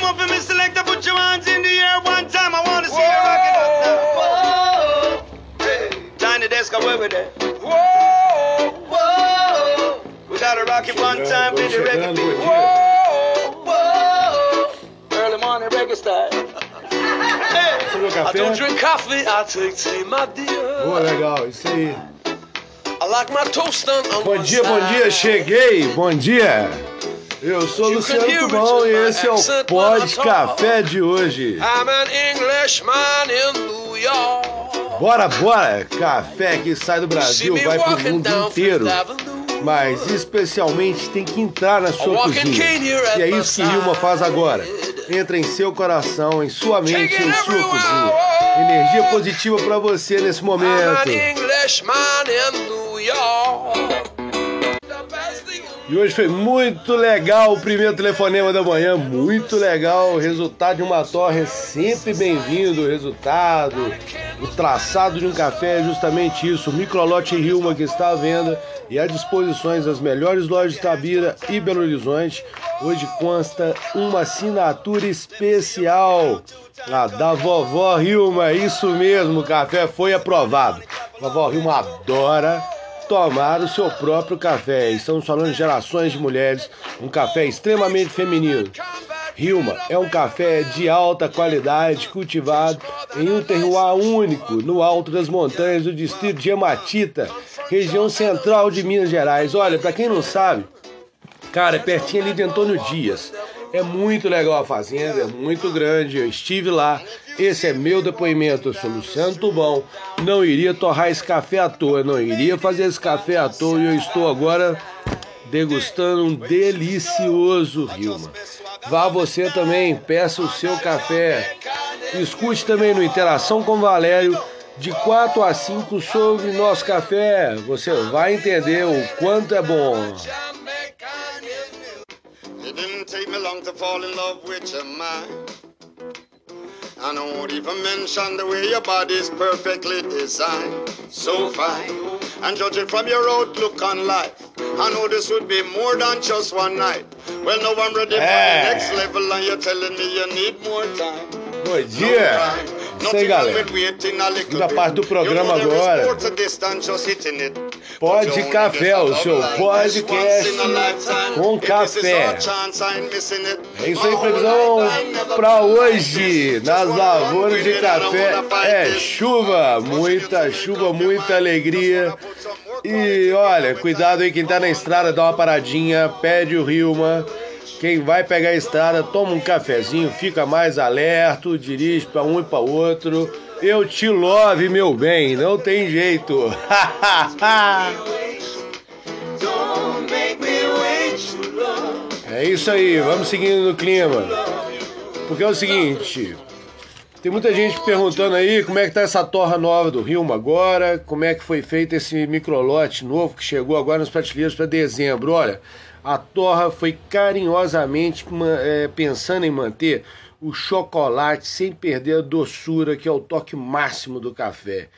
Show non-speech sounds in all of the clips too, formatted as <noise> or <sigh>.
Come on for me, selector, put your hands in the air one time. I wanna see you rock it up now. Hey, Tiny desk, where we there? Whoa, whoa. We gotta rock it one time for the reggae beat. Whoa, whoa. Early morning reggae style. Hey. Você viu o I café? don't drink coffee, I take tea, my dear. Boa, legal, isso aí. I like my toast on, on Bom one dia, bom side. dia, cheguei, bom dia. Eu sou Luciano Tubão e esse é o Pod. Café de hoje. I'm an Englishman in New York. Bora, bora! Café que sai do Brasil, vai pro mundo inteiro. Mas especialmente tem que entrar na sua cozinha. E é isso que Rilma faz agora. Entra em seu coração, em sua mente, em sua cozinha. Energia positiva pra você nesse I'm momento. E hoje foi muito legal o primeiro telefonema da manhã, muito legal. O resultado de uma torre é sempre bem-vindo. O resultado, o traçado de um café é justamente isso. O microlote Rilma que está à venda e à disposição das melhores lojas de Tabira e Belo Horizonte. Hoje consta uma assinatura especial. A da vovó Rilma, isso mesmo, o café foi aprovado. Vovó Rilma adora tomar o seu próprio café. Estamos falando de gerações de mulheres, um café extremamente feminino. Rilma é um café de alta qualidade, cultivado em um terroir único, no alto das montanhas do distrito de Hematita, região central de Minas Gerais. Olha, para quem não sabe, cara, é pertinho ali de Antônio Dias. É muito legal a fazenda, é muito grande. Eu estive lá. Esse é meu depoimento. Eu sou Luciano Tubão. Não iria torrar esse café à toa, não iria fazer esse café à toa. E eu estou agora degustando um delicioso Rilma. Vá você também, peça o seu café. Escute também no Interação com Valério de 4 a 5 sobre nosso café. Você vai entender o quanto é bom. To fall in love with your mind. I don't even mention the way your body's perfectly designed. So fine. And judging from your outlook on life, I know this would be more than just one night. Well, now I'm ready for the eh. next level, and you're telling me you need more time. Bom dia! Isso aí, galera. Segunda parte do programa agora. Pode Café, o seu podcast com café. É isso aí, previsão para hoje. Nas lavouras de café é chuva, muita chuva, muita alegria. E olha, cuidado aí quem tá na estrada, dá uma paradinha, pede o Rilma. Quem vai pegar a estrada, toma um cafezinho, fica mais alerta, dirige para um e para outro. Eu te love, meu bem, não tem jeito. <laughs> é isso aí, vamos seguindo no clima. Porque é o seguinte, tem muita gente perguntando aí como é que tá essa torra nova do Rilma agora, como é que foi feito esse microlote novo que chegou agora nas prateleiras para dezembro. Olha, a torra foi carinhosamente é, pensando em manter o chocolate sem perder a doçura, que é o toque máximo do café.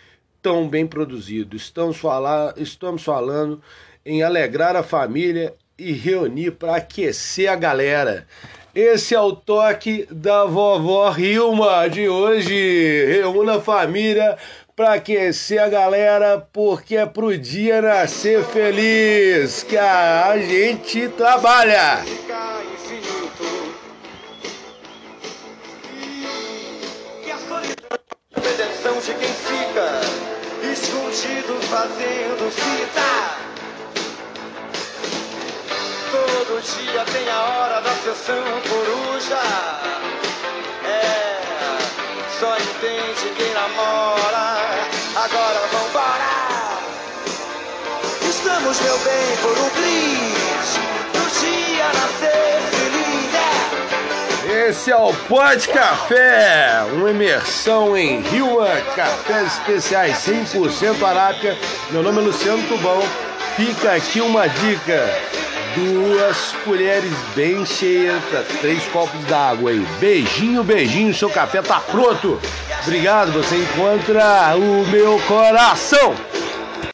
Tão bem produzido. Estamos, falar, estamos falando em alegrar a família e reunir para aquecer a galera. Esse é o toque da vovó Rilma de hoje. Reúna a família para aquecer a galera, porque é pro dia nascer feliz que a gente trabalha. De quem fica escondido fazendo fita. Dia tem a hora da sessão coruja. É, só entende quem namora. Agora vambora. Estamos, meu bem, por um dia nascer feliz. É. Esse é o Pod Café, uma imersão em Rilma, cafés especiais 100% Arábia. Meu nome é Luciano Tubão. Fica aqui uma dica: duas colheres bem cheias três copos d'água aí. Beijinho, beijinho, seu café tá pronto. Obrigado, você encontra o meu coração.